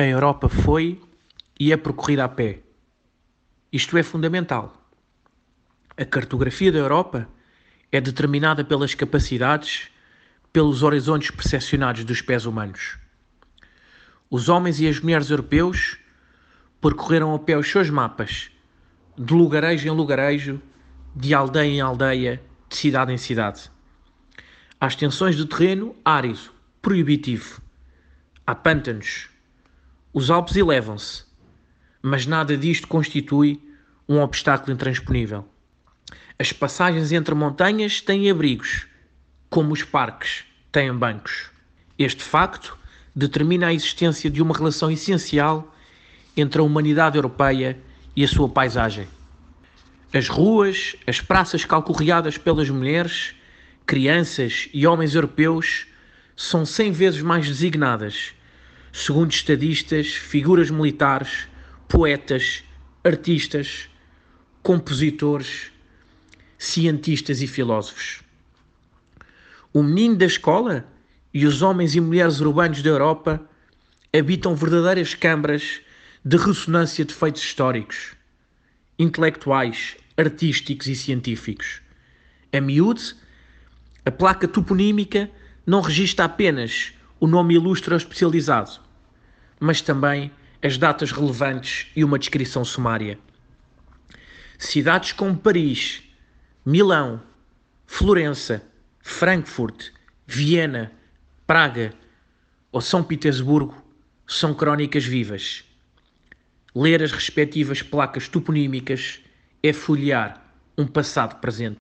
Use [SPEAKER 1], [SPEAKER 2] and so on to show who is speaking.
[SPEAKER 1] A Europa foi e é percorrida a pé. Isto é fundamental. A cartografia da Europa é determinada pelas capacidades, pelos horizontes percepcionados dos pés humanos. Os homens e as mulheres europeus percorreram a pé os seus mapas, de lugarejo em lugarejo, de aldeia em aldeia, de cidade em cidade. Há extensões de terreno árido, proibitivo. Há pântanos, os Alpes elevam-se, mas nada disto constitui um obstáculo intransponível. As passagens entre montanhas têm abrigos, como os parques têm bancos. Este facto determina a existência de uma relação essencial entre a humanidade europeia e a sua paisagem. As ruas, as praças calcorreadas pelas mulheres, crianças e homens europeus são cem vezes mais designadas segundo estadistas, figuras militares, poetas, artistas, compositores, cientistas e filósofos. O menino da escola e os homens e mulheres urbanos da Europa habitam verdadeiras câmaras de ressonância de feitos históricos, intelectuais, artísticos e científicos. A miúde, a placa toponímica não registra apenas o nome ilustre ou especializado, mas também as datas relevantes e uma descrição sumária. Cidades como Paris, Milão, Florença, Frankfurt, Viena, Praga ou São Petersburgo são crónicas vivas. Ler as respectivas placas toponímicas é folhear um passado presente.